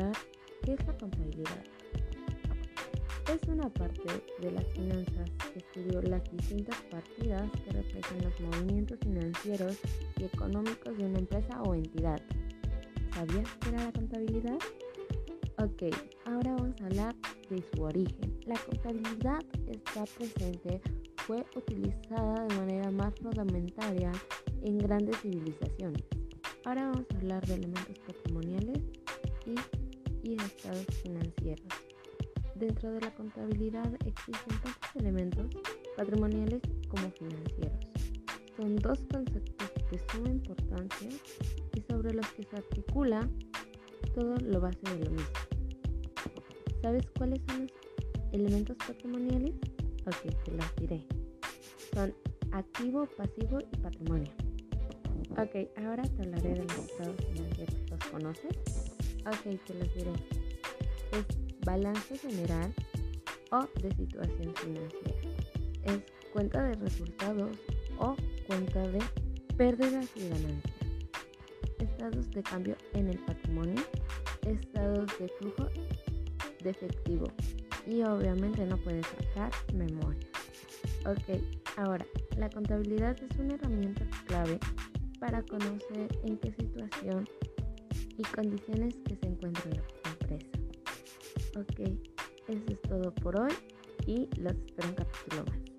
mencionar que esta contabilidad es una parte de las finanzas que estudió las distintas partidas que reflejan los movimientos financieros y económicos de una empresa o entidad. ¿Sabías qué era la contabilidad? Ok, ahora vamos a hablar de su origen. La contabilidad está presente, fue utilizada de manera más rudimentaria en grandes civilizaciones. Ahora vamos a hablar de elementos patrimoniales estados financieros. Dentro de la contabilidad existen tantos elementos patrimoniales como financieros. Son dos conceptos de suma importancia y sobre los que se articula todo lo base de lo mismo. ¿Sabes cuáles son los elementos patrimoniales? Ok, te los diré. Son activo, pasivo y patrimonio. Ok, ahora te hablaré de los estados financieros. ¿Los conoces? Ok, te los diré. Es balance general o de situación financiera. Es cuenta de resultados o cuenta de pérdidas y ganancias. Estados de cambio en el patrimonio, estados de flujo de efectivo y obviamente no puedes sacar memoria. Ok, ahora, la contabilidad es una herramienta clave para conocer en qué situación y condiciones que se encuentra la empresa. Ok, eso es todo por hoy y los espero en capítulo más.